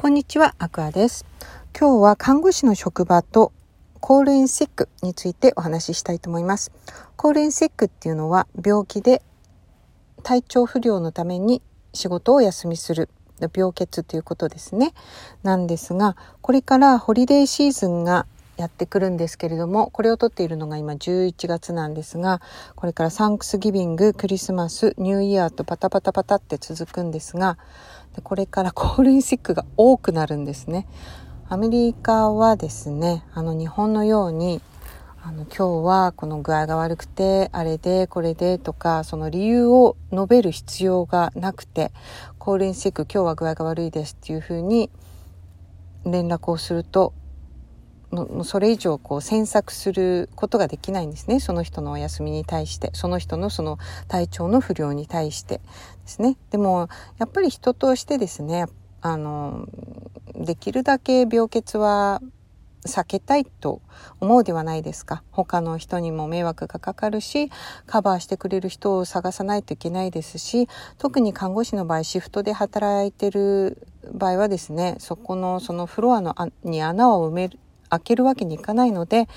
こんにちは、アクアです。今日は看護師の職場とコールインセックについてお話ししたいと思います。コールインセックっていうのは病気で体調不良のために仕事をお休みする病欠ということですね。なんですが、これからホリデーシーズンがやってくるんですけれども、これを撮っているのが今11月なんですが、これからサンクスギビング、クリスマス、ニューイヤーとパタパタパタって続くんですが、でこれからコールインシックが多くなるんですね。アメリカはですねあの日本のようにあの今日はこの具合が悪くてあれでこれでとかその理由を述べる必要がなくてコールインシック今日は具合が悪いですっていうふうに連絡をするとのそれ以上こう詮索することができないんですね。その人のお休みに対して。その人のその体調の不良に対してですね。でもやっぱり人としてですねあのできるだけ病欠は避けたいと思うではないですか。他の人にも迷惑がかかるしカバーしてくれる人を探さないといけないですし特に看護師の場合シフトで働いてる場合はですねそこのそのフロアのに穴を埋める開けるわけにいかないので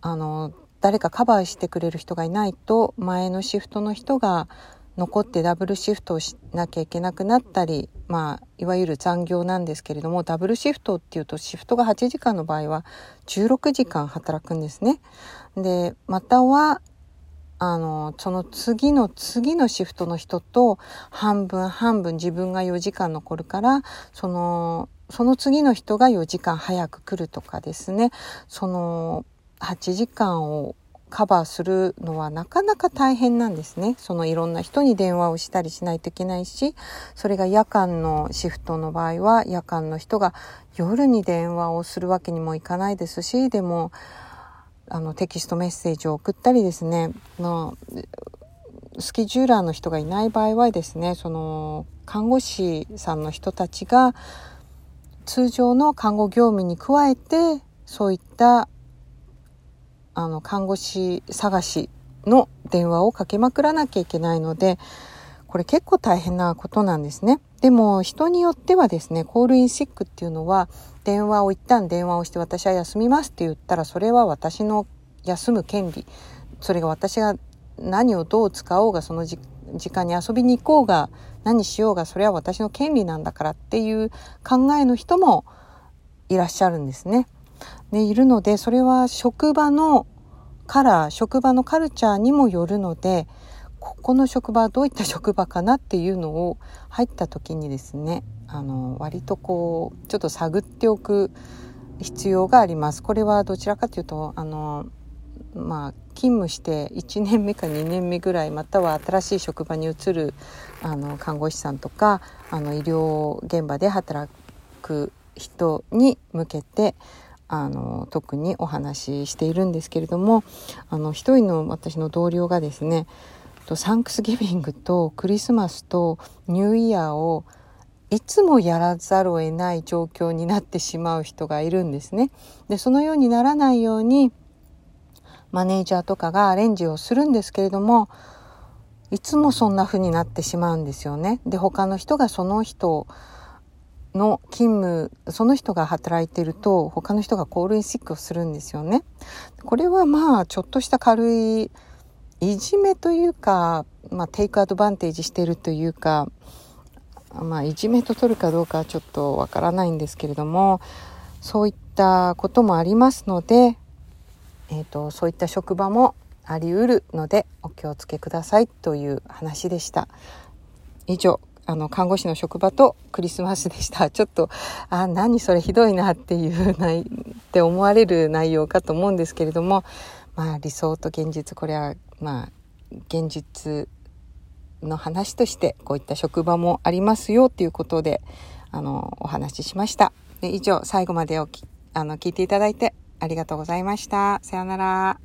あの誰かカバーしてくれる人がいないと前のシフトの人が残ってダブルシフトをしなきゃいけなくなったり、まあ、いわゆる残業なんですけれどもダブルシフトっていうとシフトが8時間の場合は16時間働くんですね。でまたはあのその次の次のシフトの人と半分半分自分が4時間残るからそのその次の人が4時間早く来るとかですねその8時間をカバーするのはなかなか大変なんですね。そのいろんな人に電話をしたりしないといけないし、それが夜間のシフトの場合は夜間の人が夜に電話をするわけにもいかないですし、でも、あのテキストメッセージを送ったりですね、のスケジューラーの人がいない場合はですね、その看護師さんの人たちが通常の看護業務に加えてそういったあの看護師探しの電話をかけまくらなきゃいけないのでこれ結構大変なことなんですね。でも人によってはですねコールインシックっていうのは電話を一旦電話をして私は休みますって言ったらそれは私の休む権利それが私が何をどう使おうがその時時間に遊びに行こうが何しようがそれは私の権利なんだからっていう考えの人もいらっしゃるんですね。でいるのでそれは職場のカラー職場のカルチャーにもよるのでここの職場はどういった職場かなっていうのを入った時にですねあの割とこうちょっと探っておく必要があります。これはどちらかというとあのまあ、勤務して1年目か2年目ぐらいまたは新しい職場に移るあの看護師さんとかあの医療現場で働く人に向けてあの特にお話ししているんですけれどもあの一人の私の同僚がですねサンクスギビングとクリスマスとニューイヤーをいつもやらざるを得ない状況になってしまう人がいるんですね。でそのようにならないようにマネージャーとかがアレンジをするんですけれどもいつもそんな風になってしまうんですよね。で他の人がその人の勤務その人が働いてると他の人がコールインシックをするんですよね。これはまあちょっとした軽いいじめというか、まあ、テイクアドバンテージしてるというか、まあ、いじめと取るかどうかはちょっとわからないんですけれどもそういったこともありますのでえーと、そういった職場もありうるのでお気をつけくださいという話でした。以上あの看護師の職場とクリスマスでした。ちょっとあ何それひどいなっていうないって思われる内容かと思うんですけれども、まあ理想と現実これはまあ現実の話としてこういった職場もありますよということであのお話ししました。で以上最後までおきあの聞いていただいてありがとうございました。さようなら。